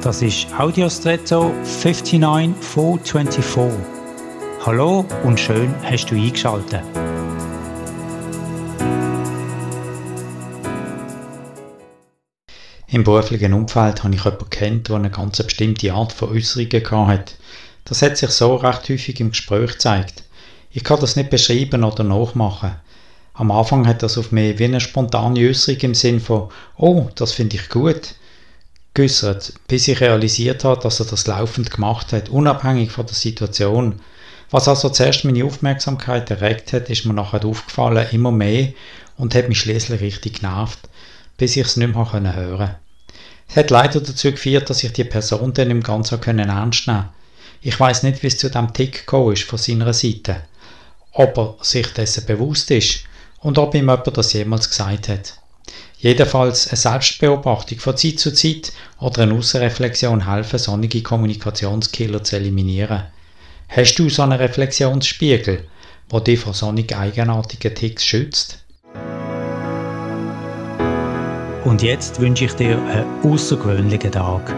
Das ist Audiostretto 59424. Hallo und schön hast du eingeschaltet. Im beruflichen Umfeld habe ich jemanden kennt, der eine ganz bestimmte Art von Äußerungen hatte. Das hat sich so recht häufig im Gespräch gezeigt. Ich kann das nicht beschreiben oder nachmachen. Am Anfang hat das auf mich wie eine spontane Äußerung im Sinn von «Oh, das finde ich gut» geäußert, bis ich realisiert habe, dass er das laufend gemacht hat, unabhängig von der Situation. Was also zuerst meine Aufmerksamkeit erregt hat, ist mir nachher aufgefallen, immer mehr und hat mich schließlich richtig genervt, bis ich es nicht mehr hören konnte. Es hat leider dazu geführt, dass ich die Person dann im Ganzen ernst nehmen Ich weiß nicht, wie es zu dem Tick gekommen ist von seiner Seite. Ob er sich dessen bewusst ist und ob ihm jemand das jemals gesagt hat. Jedenfalls eine Selbstbeobachtung von Zeit zu Zeit oder eine Außenreflexion helfen, sonnige Kommunikationskiller zu eliminieren. Hast du so einen Reflexionsspiegel, der dich vor sonnig eigenartigen Ticks schützt? Und jetzt wünsche ich dir einen außergewöhnlichen Tag.